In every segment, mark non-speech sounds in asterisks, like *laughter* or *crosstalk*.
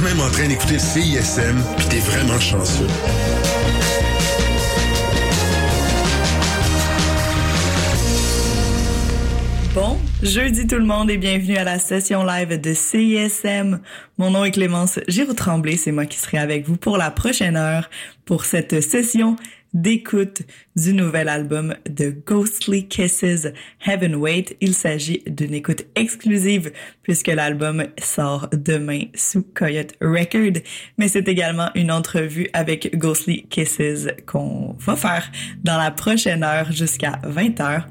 même en train d'écouter CISM, puis t'es vraiment chanceux. Bon, jeudi tout le monde et bienvenue à la session live de CISM. Mon nom est Clémence Giroux-Tremblay, c'est moi qui serai avec vous pour la prochaine heure pour cette session d'écoute du nouvel album de Ghostly Kisses Heaven Wait. Il s'agit d'une écoute exclusive puisque l'album sort demain sous Coyote Record, mais c'est également une entrevue avec Ghostly Kisses qu'on va faire dans la prochaine heure jusqu'à 20 heures.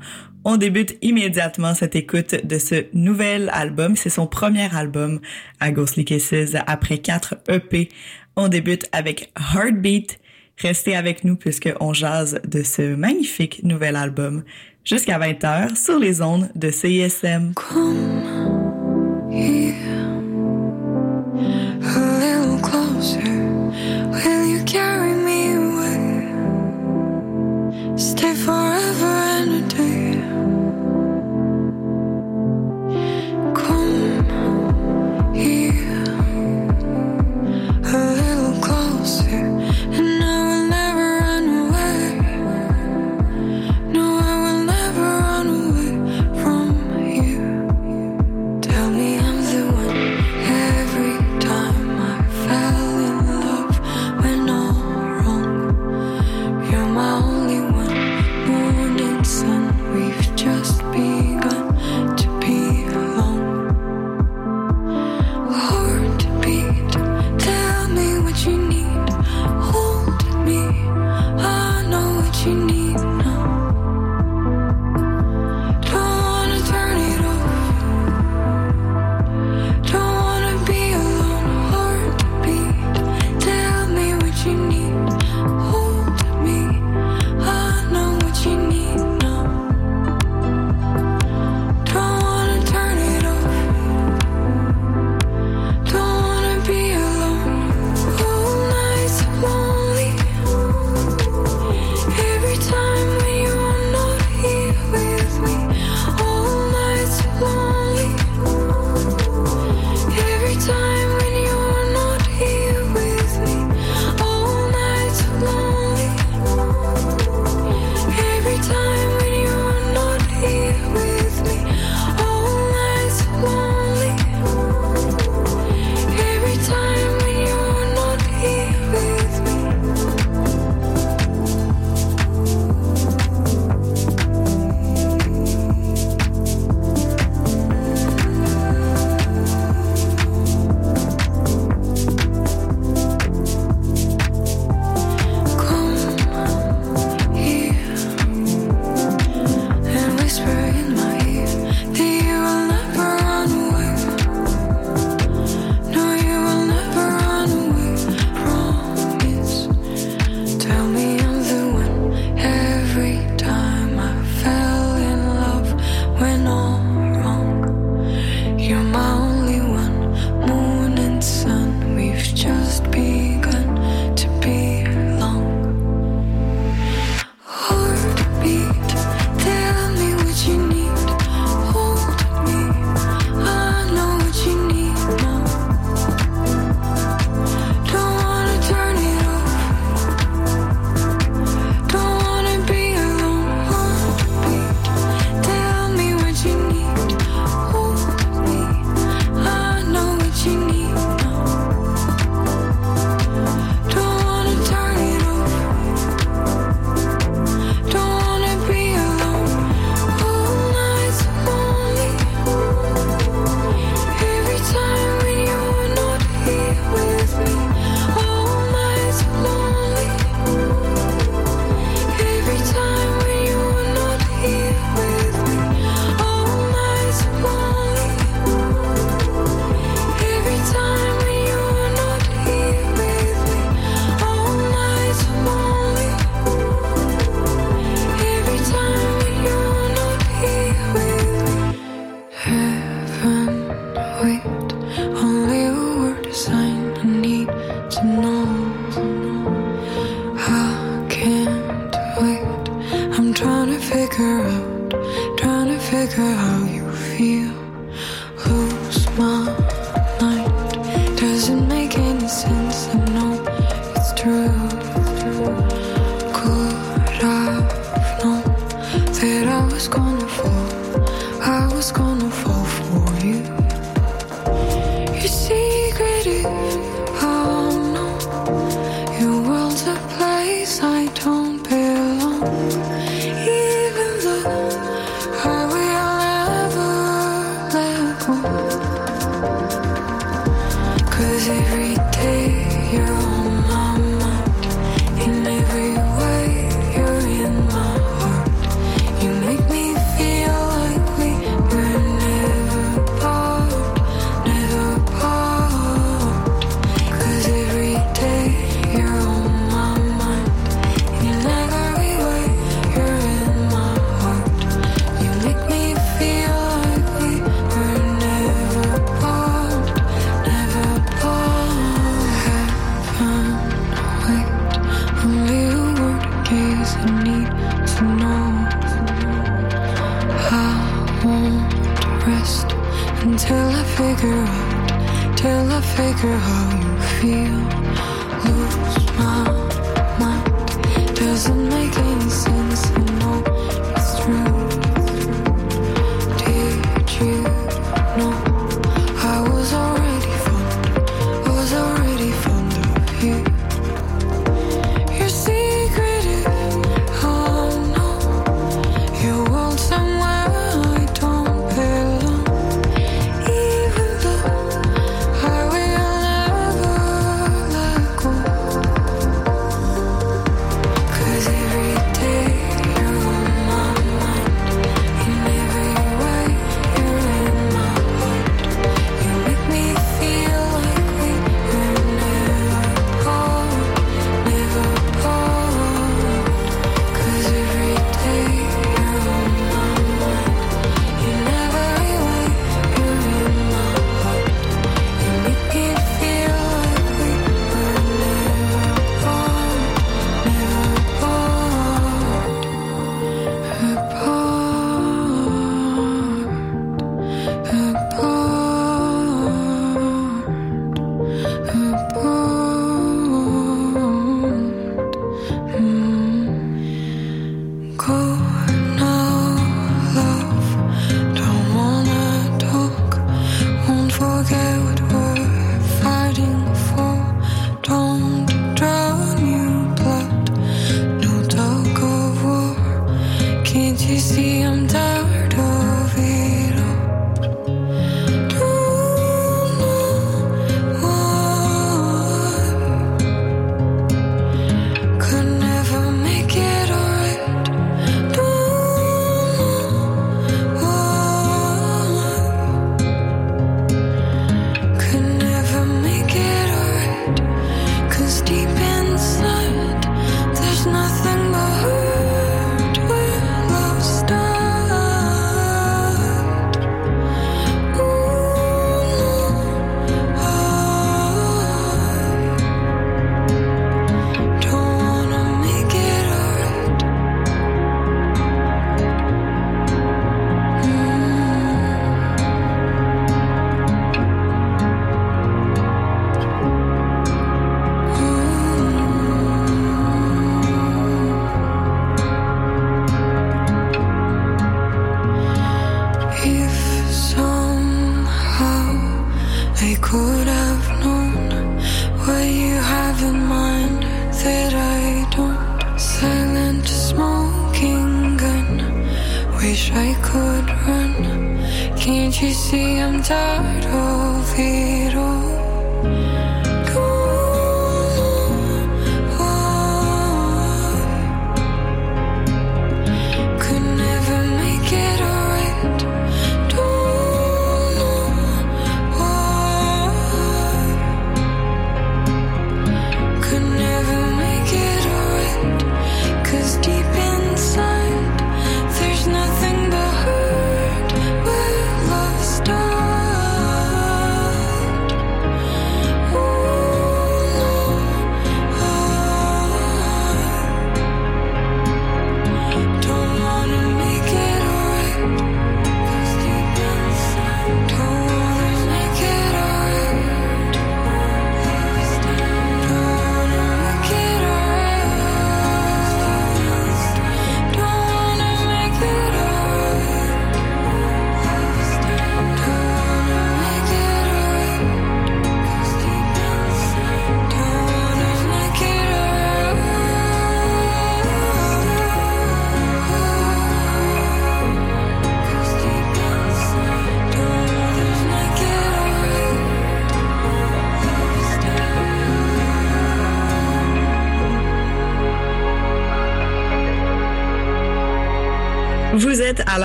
On débute immédiatement cette écoute de ce nouvel album. C'est son premier album à Ghostly Kisses après quatre EP. On débute avec Heartbeat, Restez avec nous puisqu'on jase de ce magnifique nouvel album jusqu'à 20h sur les ondes de CISM.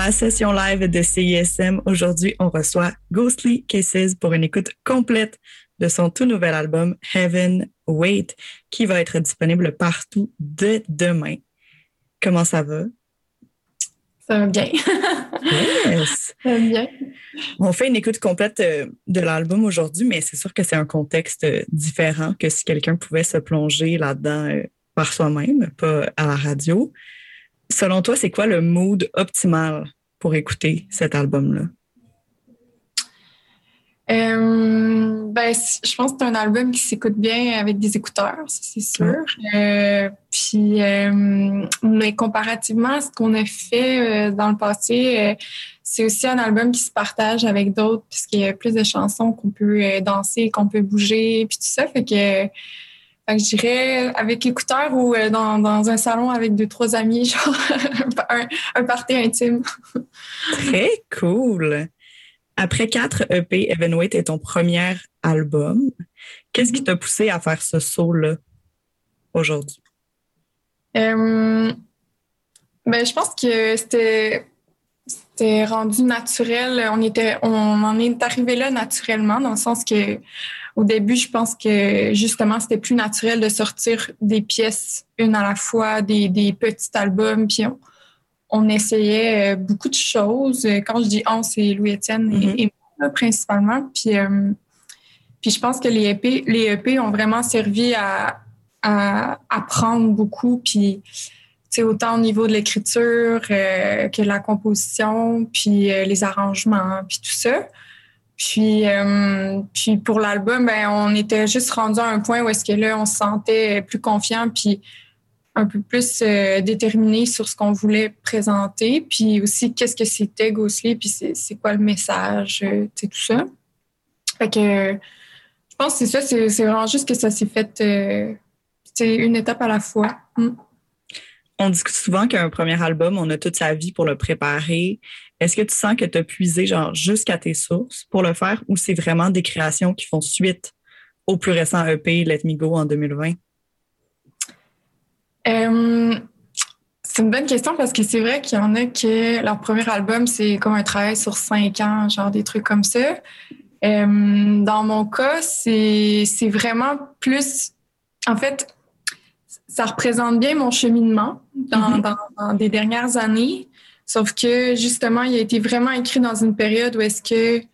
La session live de CISM. Aujourd'hui, on reçoit Ghostly Cases pour une écoute complète de son tout nouvel album Heaven Wait, qui va être disponible partout dès demain. Comment ça va? Ça va bien. yes. *laughs* Ça va bien. On fait une écoute complète euh, de l'album aujourd'hui, mais c'est sûr que c'est un contexte euh, différent que si quelqu'un pouvait se plonger là-dedans euh, par soi-même, pas à la radio. Selon toi, c'est quoi le mood optimal pour écouter cet album-là? Euh, ben, je pense que c'est un album qui s'écoute bien avec des écouteurs, c'est sûr. Euh, puis, euh, mais comparativement à ce qu'on a fait dans le passé, c'est aussi un album qui se partage avec d'autres, puisqu'il y a plus de chansons qu'on peut danser, qu'on peut bouger, puis tout ça. Fait que, fait que je dirais avec écouteurs ou dans, dans un salon avec deux, trois amis, *laughs* genre un, un party intime. Très cool. Après quatre EP, Evenweight est ton premier album. Qu'est-ce qui t'a poussé à faire ce saut-là aujourd'hui? Euh, ben, je pense que c'était c'était rendu naturel. On était, on en est arrivé là naturellement, dans le sens que au début, je pense que justement, c'était plus naturel de sortir des pièces une à la fois, des, des petits albums, puis on, on essayait beaucoup de choses. Quand je dis on, c'est Louis-Étienne mm -hmm. et, et, moi principalement. Puis, euh, puis je pense que les EP, les EP ont vraiment servi à, à apprendre beaucoup. Puis autant au niveau de l'écriture euh, que la composition, puis euh, les arrangements, puis tout ça. Puis, euh, puis pour l'album, ben, on était juste rendu à un point où est-ce que là, on se sentait plus confiant, puis un peu plus euh, déterminé sur ce qu'on voulait présenter, puis aussi qu'est-ce que c'était Ghostly, puis c'est quoi le message, euh, tout ça. Fait que je pense que c'est ça, c'est vraiment juste que ça s'est fait euh, une étape à la fois. Mm. On discute souvent qu'un premier album, on a toute sa vie pour le préparer. Est-ce que tu sens que tu as puisé genre jusqu'à tes sources pour le faire ou c'est vraiment des créations qui font suite au plus récent EP Let Me Go en 2020? Euh, c'est une bonne question parce que c'est vrai qu'il y en a que leur premier album, c'est comme un travail sur cinq ans, genre des trucs comme ça. Euh, dans mon cas, c'est vraiment plus. En fait, ça représente bien mon cheminement dans, mm -hmm. dans, dans des dernières années. Sauf que justement, il a été vraiment écrit dans une période où est-ce que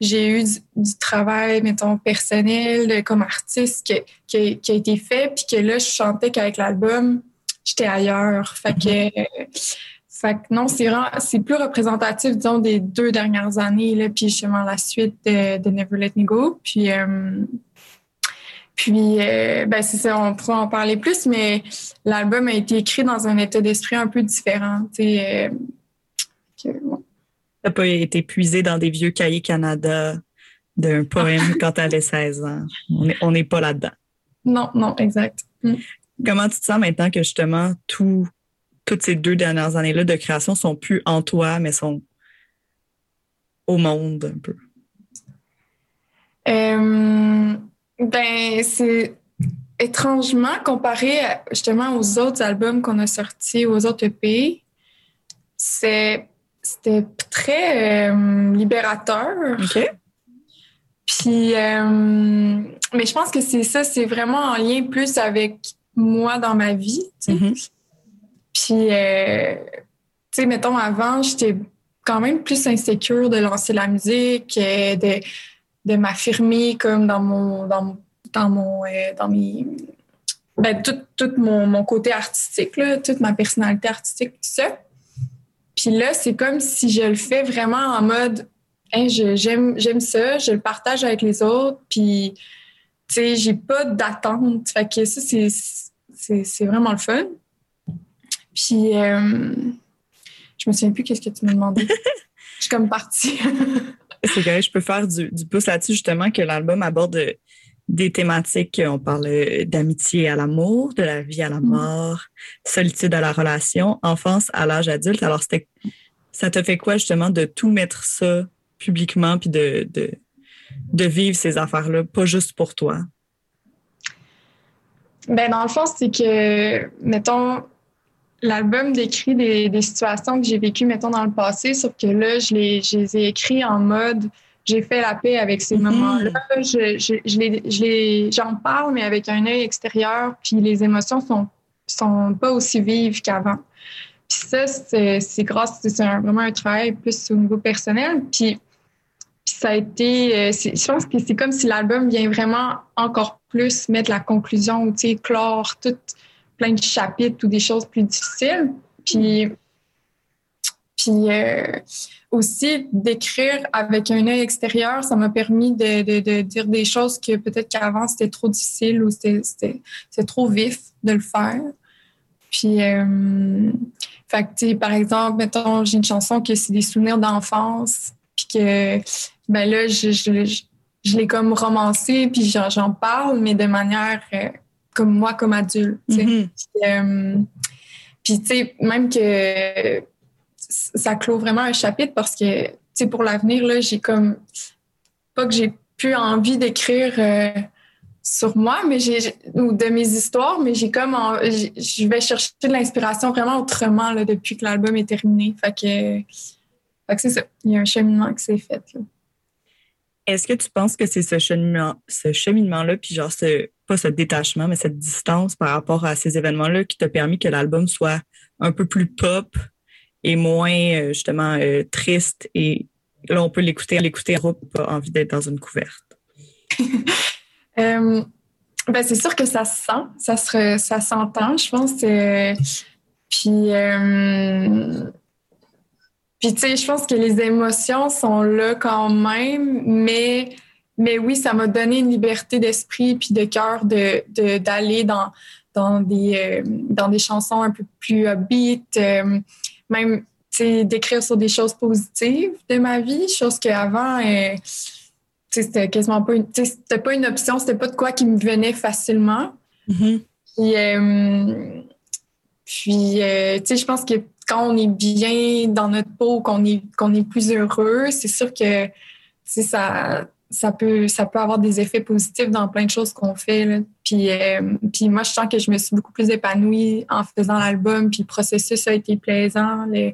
j'ai eu du, travail, mettons, personnel comme artiste qui, a été fait, puis que là, je chantais qu'avec l'album, j'étais ailleurs. Fait que, non, c'est plus représentatif, disons, des deux dernières années, là, puis justement la suite de, Never Let Me Go. Puis, euh, puis euh, ben c'est ça, on pourra en parler plus, mais l'album a été écrit dans un état d'esprit un peu différent, sais. Euh, bon n'a pas été puisé dans des vieux cahiers Canada d'un poème *laughs* quand tu avais 16 ans? On n'est pas là-dedans. Non, non, exact. Mm. Comment tu te sens maintenant que justement tout, toutes ces deux dernières années-là de création sont plus en toi, mais sont au monde un peu? Euh, ben, c'est étrangement comparé justement aux autres albums qu'on a sortis, aux autres EP, c'est c'était très euh, libérateur. OK. Puis, euh, mais je pense que c'est ça, c'est vraiment en lien plus avec moi dans ma vie. Tu sais. Mm -hmm. Puis, euh, tu sais, mettons, avant, j'étais quand même plus insécure de lancer la musique, de, de m'affirmer comme dans mon, dans, dans mon, dans mes, ben, tout, tout mon, mon côté artistique, là, toute ma personnalité artistique, tout ça. Puis là, c'est comme si je le fais vraiment en mode hey, j'aime j'aime ça, je le partage avec les autres, puis tu sais, j'ai pas d'attente. Fait que ça, c'est vraiment le fun. Puis euh, je me souviens plus qu'est-ce que tu m'as demandé. *laughs* je suis comme partie. c'est vrai, je peux faire du, du pouce là-dessus, justement, que l'album aborde des thématiques. On parle d'amitié à l'amour, de la vie à la mort, solitude à la relation, enfance à l'âge adulte. Alors, ça te fait quoi justement de tout mettre ça publiquement puis de, de, de vivre ces affaires-là, pas juste pour toi? Ben, dans le fond, c'est que, mettons, l'album décrit des, des, situations que j'ai vécues, mettons, dans le passé, sauf que là, je les, je les ai écrits en mode j'ai fait la paix avec ces mhm. moments-là. Je, je, je j'en parle, mais avec un œil extérieur, puis les émotions sont, sont pas aussi vives qu'avant. Puis ça, c'est, grâce, c'est vraiment un travail plus au niveau personnel. Puis, ça a été, euh, je pense que c'est comme si l'album vient vraiment encore plus mettre la conclusion, tu sais, clore tout plein de chapitres ou des choses plus difficiles. Puis, puis euh, aussi, d'écrire avec un œil extérieur, ça m'a permis de, de, de, dire des choses que peut-être qu'avant, c'était trop difficile ou c'était trop vif de le faire. Puis, euh, fait que, par exemple, mettons, j'ai une chanson que c'est des souvenirs d'enfance, puis que, ben là, je, je, je, l'ai comme romancé, puis j'en parle, mais de manière euh, comme moi, comme adulte. Mm-hmm. Euh, puis, tu sais, même que ça clôt vraiment un chapitre parce que, tu sais, pour l'avenir, là, j'ai comme, pas que j'ai plus envie d'écrire euh, sur moi, mais j'ai ou de mes histoires, mais j'ai comme je vais chercher de l'inspiration vraiment autrement là, depuis que l'album est terminé. Fait que, fait que c'est ça. Il y a un cheminement qui s'est fait. Est-ce que tu penses que c'est ce cheminement, ce cheminement-là, puis genre ce, pas ce détachement, mais cette distance par rapport à ces événements-là qui t'a permis que l'album soit un peu plus pop et moins euh, justement euh, triste et là on peut l'écouter, l'écouter, pas envie d'être dans une couverte. *laughs* Euh, ben, c'est sûr que ça se sent, ça, se, ça s'entend, je pense. puis, euh, puis tu sais, je pense que les émotions sont là quand même, mais, mais oui, ça m'a donné une liberté d'esprit puis de cœur de, d'aller dans, dans, des, euh, dans des chansons un peu plus upbeat, même d'écrire sur des choses positives de ma vie, chose qu'avant, c'était quasiment pas une, c'était pas une option, c'était pas de quoi qui me venait facilement. Mm-hmm. Puis, euh, puis euh, tu sais, je pense que quand on est bien dans notre peau, qu'on est, qu'on est plus heureux, c'est sûr que ça, ça, peut, ça peut avoir des effets positifs dans plein de choses qu'on fait. Puis, euh, puis moi, je sens que je me suis beaucoup plus épanouie en faisant l'album, puis le processus a été plaisant, le,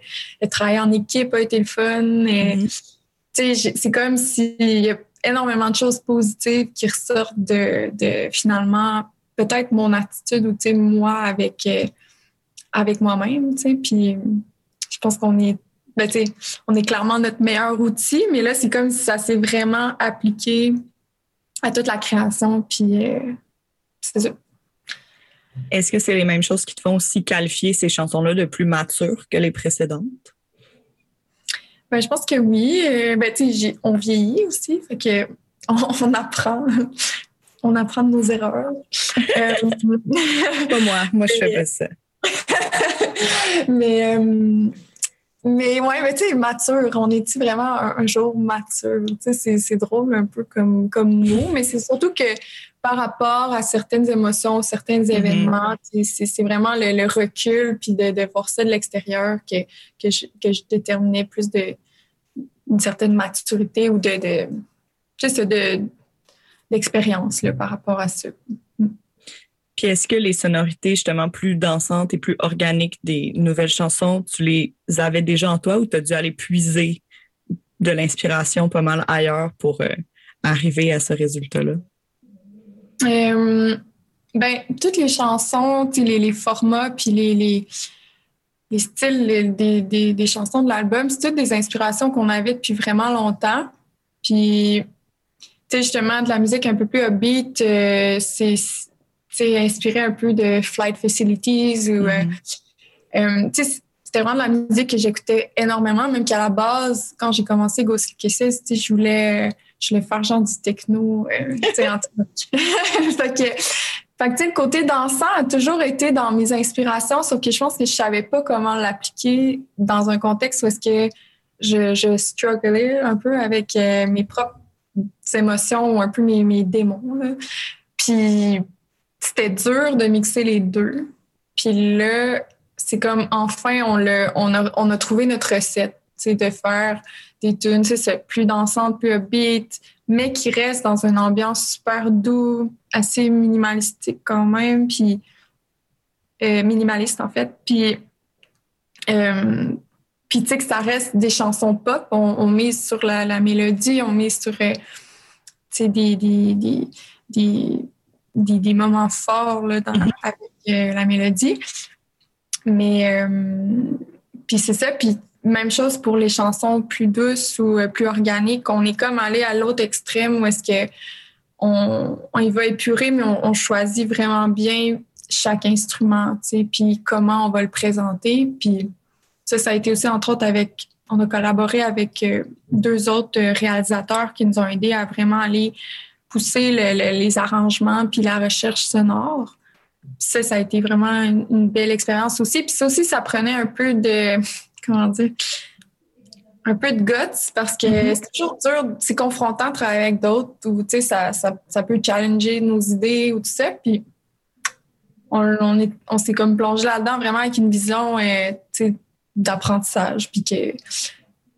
travail en équipe a été le fun. Mm-hmm. C'est comme si énormément de choses positives qui ressortent de, de finalement peut-être mon attitude ou moi avec euh, avec moi-même puis je pense qu'on est ben, on est clairement notre meilleur outil mais là c'est comme si ça s'est vraiment appliqué à toute la création puis euh, c'est ça est-ce que c'est les mêmes choses qui te font aussi qualifier ces chansons-là de plus matures que les précédentes? Ben, je pense que oui. Euh, ben, on vieillit aussi, fait que *laughs* on, apprend. On apprend de nos erreurs. *laughs* Euh, pas moi. Moi, je fais pas ça. *laughs* mais, mais ouais, mais tu sais, mature. On est-tu vraiment un, jour mature? Tu sais, c'est drôle un peu comme, comme nous, mais c'est surtout que par rapport à certaines émotions, certains mm-hmm. événements, c'est vraiment le, recul puis de, de voir ça de l'extérieur que, que, je, que je déterminais plus de, une certaine maturité ou de, de juste de d'expérience par rapport à ça. Puis est-ce que les sonorités justement plus dansantes et plus organiques des nouvelles chansons, tu les avais déjà en toi ou tu as dû aller puiser de l'inspiration pas mal ailleurs pour euh, arriver à ce résultat-là? Euh, ben, toutes les chansons, les, les formats, puis les, les, les styles des, des, des chansons de l'album, c'est toutes des inspirations qu'on avait depuis vraiment longtemps. Puis, tu sais, justement, de la musique un peu plus upbeat, euh, c'est inspiré un peu de Flight Facilities ou. Euh, mm-hmm. euh, tu sais, c'était vraiment de la musique que j'écoutais énormément, même qu'à la base, quand j'ai commencé Ghost Kisses, je voulais, je voulais faire genre du techno. sais, en *laughs* fait que fait que, sais, le côté dansant a toujours été dans mes inspirations, sauf que je pense que je savais pas comment l'appliquer dans un contexte où est-ce que je, je strugglais un peu avec euh, mes propres émotions ou un peu mes, mes démons. Puis c'était dur de mixer les deux. Puis là, c'est comme enfin on, le, on, a, on a trouvé notre recette, de faire des tunes, c'est plus dansantes, plus upbeat, mais qui reste dans une ambiance super doux, assez minimalistique quand même, puis euh, minimaliste en fait. Puis Euh, puis tu sais que ça reste des chansons pop, on, on mise sur la, la, mélodie, on mise sur euh, des, des, moments forts là, dans, mm-hmm. avec euh, la mélodie. Mais euh, puis c'est ça, puis même chose pour les chansons plus douces ou plus organiques. On est comme allé à l'autre extrême où est-ce que on, on, y va épurer, mais on, on choisit vraiment bien chaque instrument, tu sais, puis comment on va le présenter. Puis ça, ça a été aussi, entre autres, avec, on a collaboré avec euh, deux autres réalisateurs qui nous ont aidés à vraiment aller pousser les arrangements puis la recherche sonore. ça, ça a été vraiment une, belle expérience aussi. Puis ça aussi, ça prenait un peu de, *laughs* comment dire, un peu de guts parce que mm-hmm. c'est toujours dur, c'est confrontant de travailler avec d'autres ou, tu sais, ça, ça, ça, peut challenger nos idées ou tout ça. Puis on, on s'est comme plongé là-dedans vraiment avec une vision euh, d'apprentissage. Puis que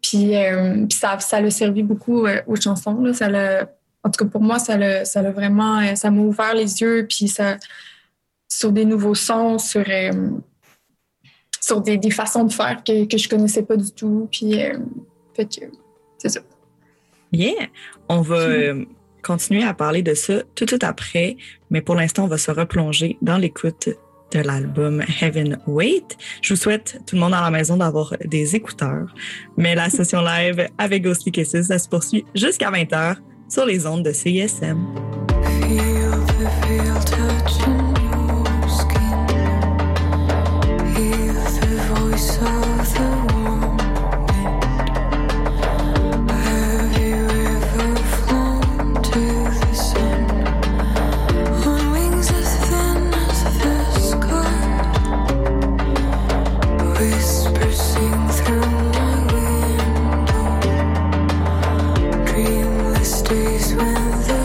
puis, euh, ça, ça l'a servi beaucoup euh, aux chansons. Là. Ça en tout cas, pour moi, ça l'a, ça vraiment, ça m'a ouvert les yeux, puis ça, sur des nouveaux sons, sur, sur des, des, façons de faire que, que je connaissais pas du tout. Puis, fait que, c'est ça. Bien. On va continuer à parler de ça tout, tout après, mais pour l'instant, on va se replonger dans l'écoute de l'album Heaven Wait. Je vous souhaite, tout le monde à la maison, d'avoir des écouteurs. Mais la session live avec Ghostly Kisses, ça se poursuit jusqu'à 20h sur les ondes de CISM. The stays with us.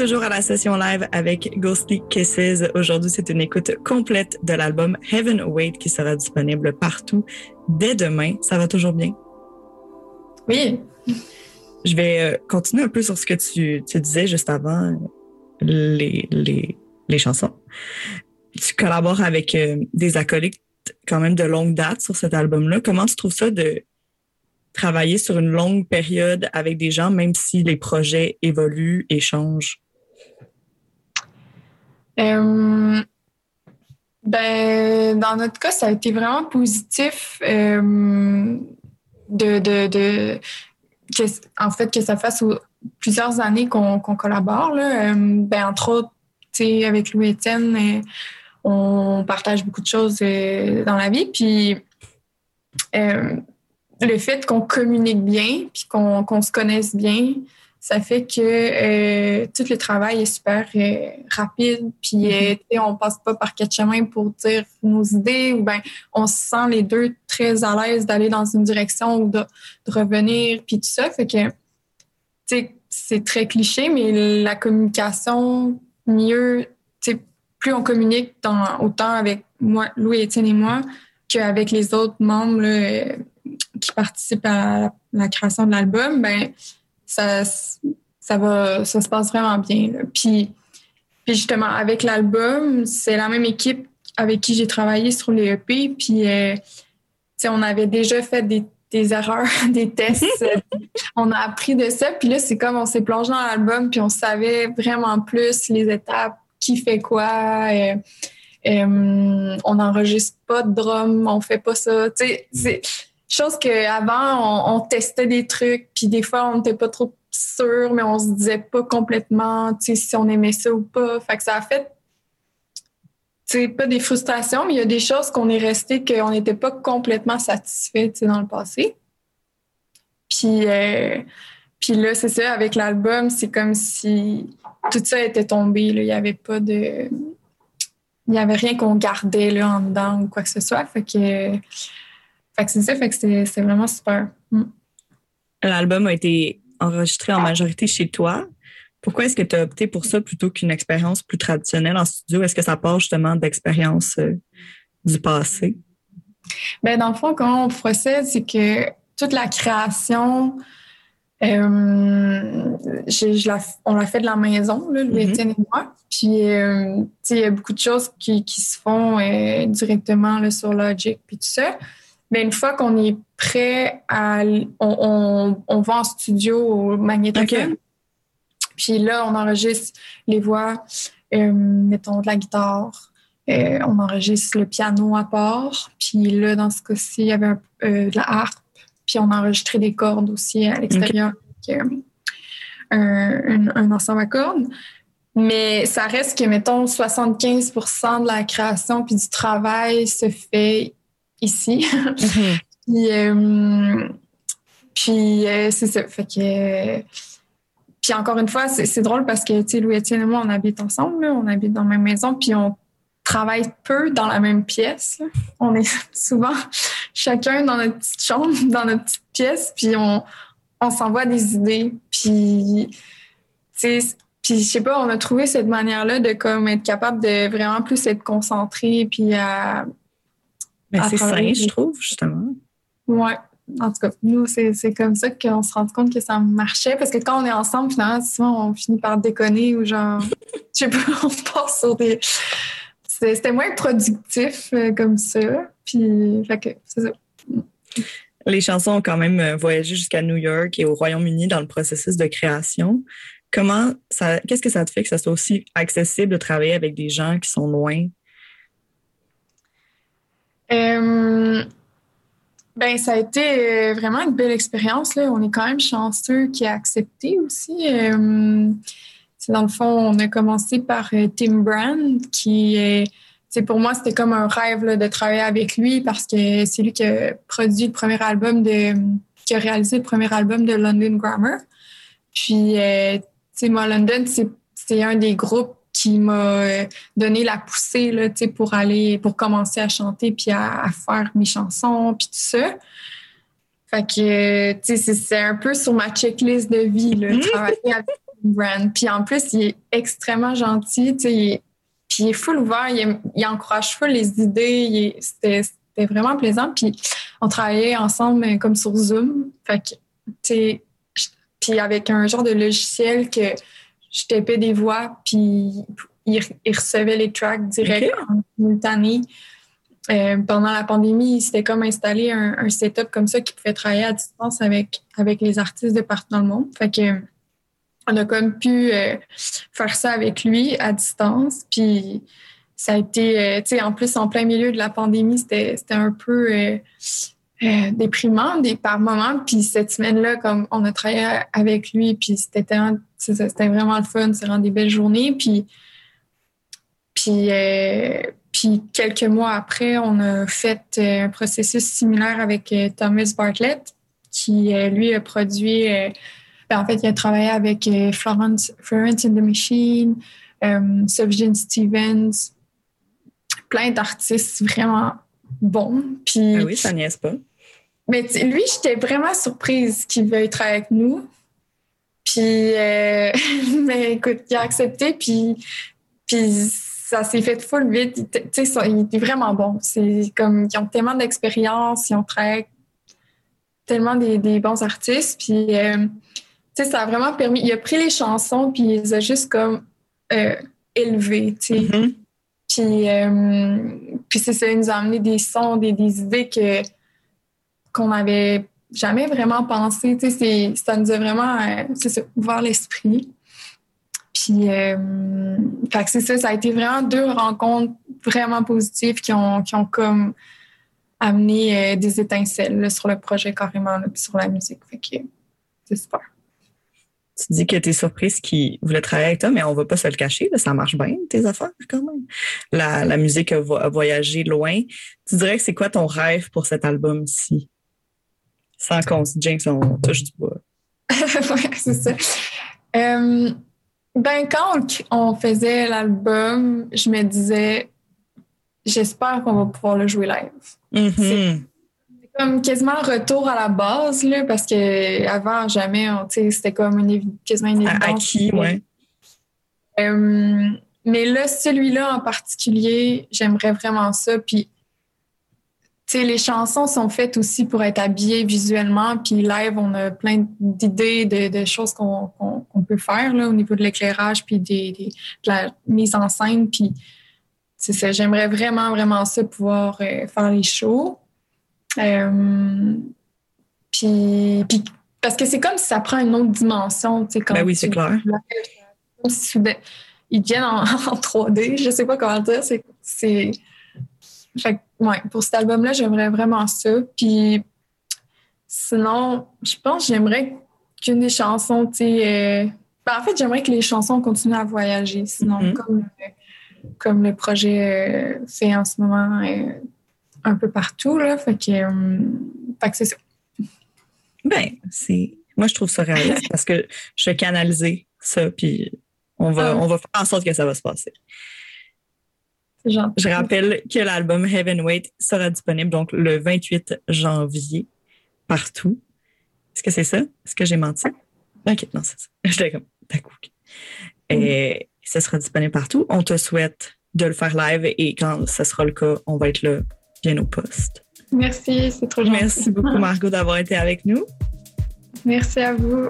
Toujours à la session live avec Ghostly Kisses. Aujourd'hui, c'est une écoute complète de l'album Heaven Wait qui sera disponible partout dès demain. Ça va toujours bien? Oui. Je vais euh, continuer un peu sur ce que tu, tu disais juste avant les, les, les chansons. Tu collabores avec euh, des acolytes quand même de longue date sur cet album-là. Comment tu trouves ça de travailler sur une longue période avec des gens, même si les projets évoluent et changent? Euh, ben, dans notre cas, ça a été vraiment positif euh, de, que, en fait, que ça fasse plusieurs années qu'on collabore. Là. Euh, ben, entre autres, avec Louis Etienne, on partage beaucoup de choses dans la vie. Puis, le fait qu'on communique bien puis qu'on se connaisse bien, ça fait que euh, tout le travail est super euh, rapide puis mm-hmm. euh, on passe pas par quatre chemins pour dire nos idées ou ben on se sent les deux très à l'aise d'aller dans une direction ou de, revenir puis tout ça fait que c'est très cliché mais la communication mieux plus on communique dans, autant avec moi Louis Étienne et moi qu'avec les autres membres là, qui participent à la création de l'album, ben ça, ça va, ça se passe vraiment bien. Puis, puis justement, avec l'album, c'est la même équipe avec qui j'ai travaillé sur les EP. Puis, euh, on avait déjà fait des, des erreurs, *laughs* des tests. *laughs* on a appris de ça. Puis là, c'est comme on s'est plongé dans l'album, puis on savait vraiment plus les étapes, qui fait quoi. Euh, euh, on n'enregistre pas de drum, on fait pas ça. Tu sais, Chose qu'avant, on, on testait des trucs, puis des fois, on n'était pas trop sûr, mais on se disait pas complètement si on aimait ça ou pas. Fait que ça a fait c'est pas des frustrations, mais il y a des choses qu'on est resté qu'on n'était pas complètement satisfait dans le passé. Puis, euh, puis là, c'est ça, avec l'album, c'est comme si tout ça était tombé. Il n'y avait pas de. Il n'y avait rien qu'on gardait là, en dedans ou quoi que ce soit. Fait que c'est ça, fait que c'est vraiment super. Mm. L'album a été enregistré en majorité chez toi. Pourquoi est-ce que tu as opté pour ça plutôt qu'une expérience plus traditionnelle en studio? Est-ce que ça part justement d'expériences euh, du passé? Bien, dans le fond, comment on procède, c'est que toute la création, euh, on l'a fait de la maison, là, Louis mm-hmm. et moi. Puis, euh, il y a beaucoup de choses qui, qui se font directement là, sur Logic, puis tout ça. Mais une fois qu'on est prêt à. On, on, va en studio au magnétophone. Puis là, on enregistre les voix, euh, mettons de la guitare. Euh, on enregistre le piano à part. Puis là, dans ce cas-ci, il y avait euh, de la harpe. Puis on a enregistré des cordes aussi à l'extérieur. un, un, ensemble à cordes. Mais ça reste que, mettons, 75% de la création puis du travail se fait ici. Mhm. *laughs* puis, euh, puis euh, c'est ça. Fait que. Puis encore une fois, c'est drôle parce que, tu sais, Louis-Étienne et moi, on habite ensemble, on habite dans la même maison, puis on travaille peu dans la même pièce. On est *laughs* souvent chacun dans notre petite chambre, *laughs* dans notre petite pièce, puis on, on s'envoie des idées. Puis, tu sais, puis je sais pas, on a trouvé cette manière-là de comme être capable de vraiment plus être concentré, puis à, mais c'est sain, je trouve, justement. Oui. En tout cas, nous, c'est comme ça qu'on se rend compte que ça marchait. Parce que quand on est ensemble, finalement, souvent, on finit par déconner ou genre, *laughs* je sais pas, on passe sur des. C'était moins productif euh, comme ça. Puis, fait que, c'est ça. Les chansons ont quand même euh, voyagé jusqu'à New York et au Royaume-Uni dans le processus de création. Comment ça, qu'est-ce que ça te fait que ça soit aussi accessible de travailler avec des gens qui sont loin euh, ben, ça a été euh, vraiment une belle expérience. Là. On est quand même chanceux qui a accepté aussi. Euh, dans le fond, on a commencé par Tim Brand, qui est. Pour moi, c'était comme un rêve de travailler avec lui parce que c'est lui qui a produit le premier album de. qui a réalisé le premier album de London Grammar. Puis, sais, moi, London, c'est un des groupes qui m'a euh, donné la poussée là, pour aller, pour commencer à chanter puis à, faire mes chansons puis tout ça. Fait que, tu sais, c'est un peu sur ma checklist de vie, là, travailler avec brand. Puis en plus, il est extrêmement gentil, tu sais, puis il est full ouvert, il, encourage full les idées, c'était vraiment plaisant. Puis on travaillait ensemble euh, comme sur Zoom. Fait que, tu sais, puis avec un genre de logiciel que je tapais des voix, puis il, recevait les tracks direct en simultané. Euh, pendant la pandémie, il s'était comme installé un, setup comme ça qui pouvait travailler à distance avec, avec les artistes de partout dans le monde. Fait que on a comme pu euh, faire ça avec lui à distance. Puis ça a été, euh, tu sais, en plus, en plein milieu de la pandémie, c'était un peu déprimant des, par moments. Puis cette semaine-là, comme on a travaillé avec lui, puis c'était vraiment le fun, c'est vraiment des belles journées. Puis, puis puis quelques mois après, on a fait euh, un processus similaire avec euh, Thomas Bartlett, qui euh, lui a produit. Ben, en fait, il a travaillé avec Florence, Florence in the Machine, euh, Stevens, plein d'artistes vraiment bons. Puis, ah oui, ça niaise pas. Mais lui, j'étais vraiment surprise qu'il veuille travailler avec nous. Puis, *laughs* mais écoute, il a accepté. Puis, puis ça s'est fait full vite. Tu sais, il est vraiment bon. C'est comme, ils ont tellement d'expérience, ils ont travaillé tellement des, bons artistes. Puis, euh, tu sais, ça a vraiment permis. Il a pris les chansons, puis il les a juste comme euh, élevées, tu sais. Mm-hmm. Puis, euh, puis c'est ça, il nous a amené des sons, des, idées que qu'on n'avait jamais vraiment pensé. Tu sais, ça nous a vraiment ouvert l'esprit. Puis, euh, c'est ça, ça a été vraiment deux rencontres vraiment positives qui ont, qui ont comme amené euh, des étincelles sur le projet carrément, sur la musique. Fait que c'est super. Tu dis que tu es surprise qu'ils voulaient travailler avec toi, mais on va pas se le cacher, ça marche bien, tes affaires, quand même. La, la musique a, voyagé loin. Tu dirais que c'est quoi ton rêve pour cet album-ci? Sans qu'on se jinx, on touche du bois. *laughs* ouais, c'est ça. Euh, ben, quand on, faisait l'album, je me disais, j'espère qu'on va pouvoir le jouer live. Mm-hmm. C'est comme quasiment un retour à la base, là, parce que avant jamais, c'était comme une, quasiment une évidence. Acquis, ouais. Euh, mais là, celui-là en particulier, j'aimerais vraiment ça. Puis les chansons sont faites aussi pour être habillées visuellement. Puis live, on a plein d'idées de, choses qu'on peut faire là, au niveau de l'éclairage, puis des, de la mise en scène. Puis c'est ça, j'aimerais vraiment, vraiment ça, pouvoir euh, faire les shows. Euh, puis, parce que c'est comme si ça prend une autre dimension. Quand ben oui, c'est clair. Ils viennent en, *laughs* 3D, je sais pas comment dire. C'est fait ouais, pour cet album-là, j'aimerais vraiment ça. Puis sinon, je pense que j'aimerais qu'une des chansons, tu sais. Euh, ben, en fait, j'aimerais que les chansons continuent à voyager. Sinon, mm-hmm. comme, comme le projet euh, fait en ce moment euh, un peu partout, là. Fait que, fait que c'est ça. Ben, c'est. Moi, je trouve ça réaliste parce que je vais canaliser ça, puis on va, ah. on va faire en sorte que ça va se passer. Je rappelle que l'album Heavenweight sera disponible donc le 28 janvier partout. Est-ce que c'est ça? Est-ce que j'ai menti? OK, non, c'est ça. *laughs* J'étais comme, d'accord. Et ça sera disponible partout. On te souhaite de le faire live et quand ce sera le cas, on va être là bien au poste. Merci, c'est trop gentil. Merci beaucoup, Margot, d'avoir été avec nous. Merci à vous.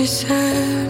I said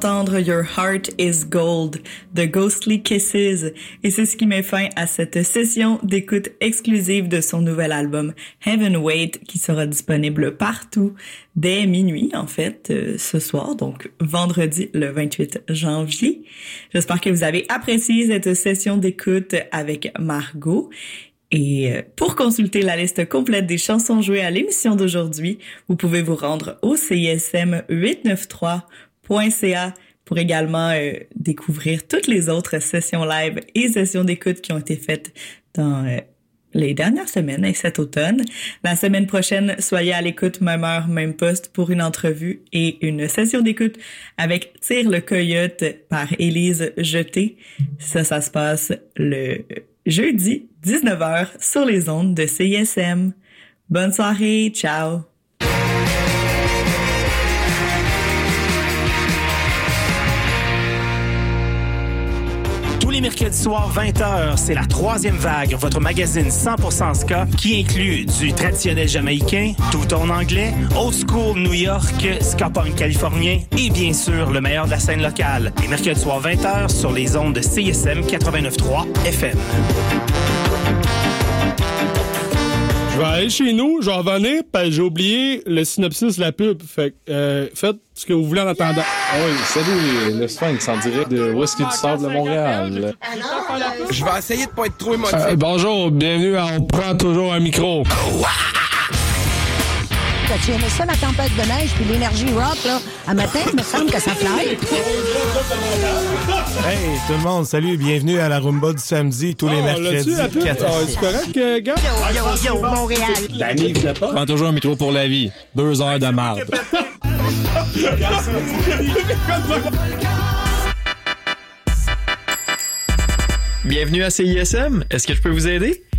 d'entendre Your Heart is Gold de Ghostly Kisses et c'est ce qui met fin à cette session d'écoute exclusive de son nouvel album Heaven Wait qui sera disponible partout dès minuit en fait euh, ce soir donc vendredi le 28 janvier. J'espère que vous avez apprécié cette session d'écoute avec Margot et euh, pour consulter la liste complète des chansons jouées à l'émission d'aujourd'hui, vous pouvez vous rendre au CISM893.ca pour également euh, découvrir toutes les autres sessions live et sessions d'écoute qui ont été faites dans euh, les dernières semaines et cet automne. La semaine prochaine, soyez à l'écoute, même heure, même poste, pour une entrevue et une session d'écoute avec Tire le Coyote par Élise Jeté. Ça, ça se passe le jeudi 19h sur les ondes de CISM. Bonne soirée, ciao! Les mercredis soirs, 20h, c'est la troisième vague, votre magazine 100% ska qui inclut du traditionnel jamaïcain, tout en anglais, old school New York, ska punk californien et bien sûr le meilleur de la scène locale. Les mercredis soirs, 20h sur les ondes de CSM 89.3 FM. Je vais aller chez nous, je vais revenir, parce j'ai oublié le synopsis de la pub. Fait que, euh, faites ce que vous voulez en attendant. Ah oui, salut, le Sphinx en direct de Whisky du Sable de Montréal? Je vais essayer de pas être trop émotif. Euh, bonjour, bienvenue à On prend toujours un micro. Tu aimais ça, la tempête de neige, puis l'énergie rock, là? À matin, il me semble que ça fly. *laughs* Hey, tout le monde, salut, bienvenue à la Rumba du samedi, tous les Oh, mercredis. la Ah, c'est correct, euh, gars? Yo, yo, Montréal. Prends toujours un métro pour la vie. Deux heures de marde. Bienvenue à CISM. Est-ce que je peux vous aider?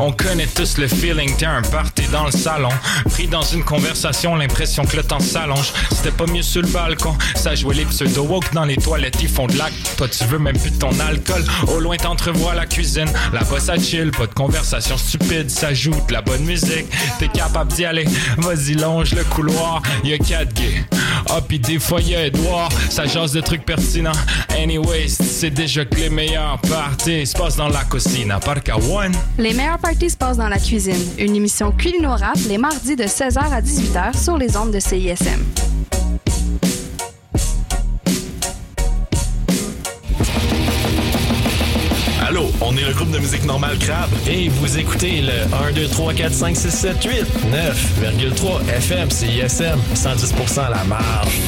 On connaît tous le feeling, t'es un party dans le salon. Pris dans une conversation, l'impression que le temps s'allonge. C'était pas mieux sur le balcon, ça jouait les pseudo-woke dans les toilettes, ils font de l'acte. Toi, tu veux même plus de ton alcool. Au loin, t'entrevois la cuisine. Là-bas, ça chill, pas de conversation stupide, ça joue de la bonne musique. T'es capable d'y aller, vas-y, longe le couloir. Y'a quatre gays. Ah, pis des fois, y'a Edouard, ça jase de trucs pertinents. Anyways, c'est déjà que les meilleurs parties se passent dans la cuisine, à part qu'à one. Les meilleurs parties se passent dans la cuisine. Une émission culinorable les mardis de 16h à 18h sur les ondes de CISM. Allô, on est le groupe de musique normale Crabe. Et vous écoutez le 1, 2, 3, 4, 5, 6, 7, 8, 9,3 FM, CISM, 110% à la marge.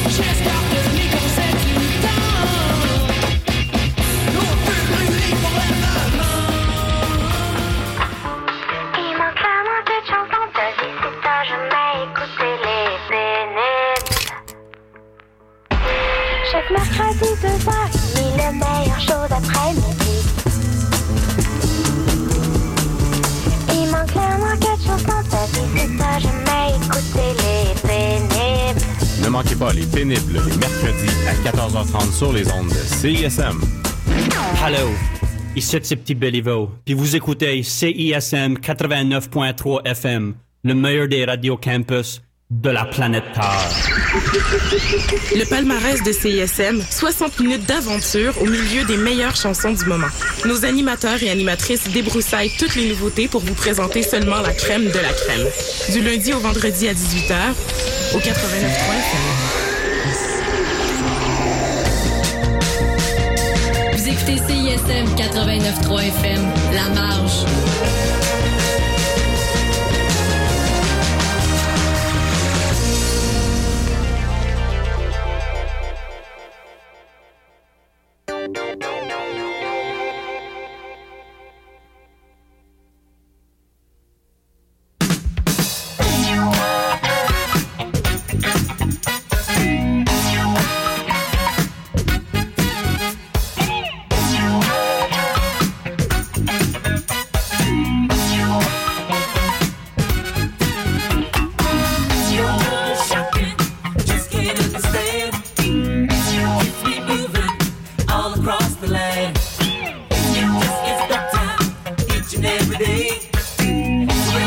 Sur les ondes de CISM. Hello, ici c'est Petit Béliveau, puis vous écoutez CISM 89.3 FM, le meilleur des radios campus de la planète Terre. Le palmarès de CISM, 60 minutes d'aventure au milieu des meilleures chansons du moment. Nos animateurs et animatrices débroussaillent toutes les nouveautés pour vous présenter seulement la crème de la crème. Du lundi au vendredi à 18h, au 89.3 Vous écoutez CISM 89.3 FM, La Marge.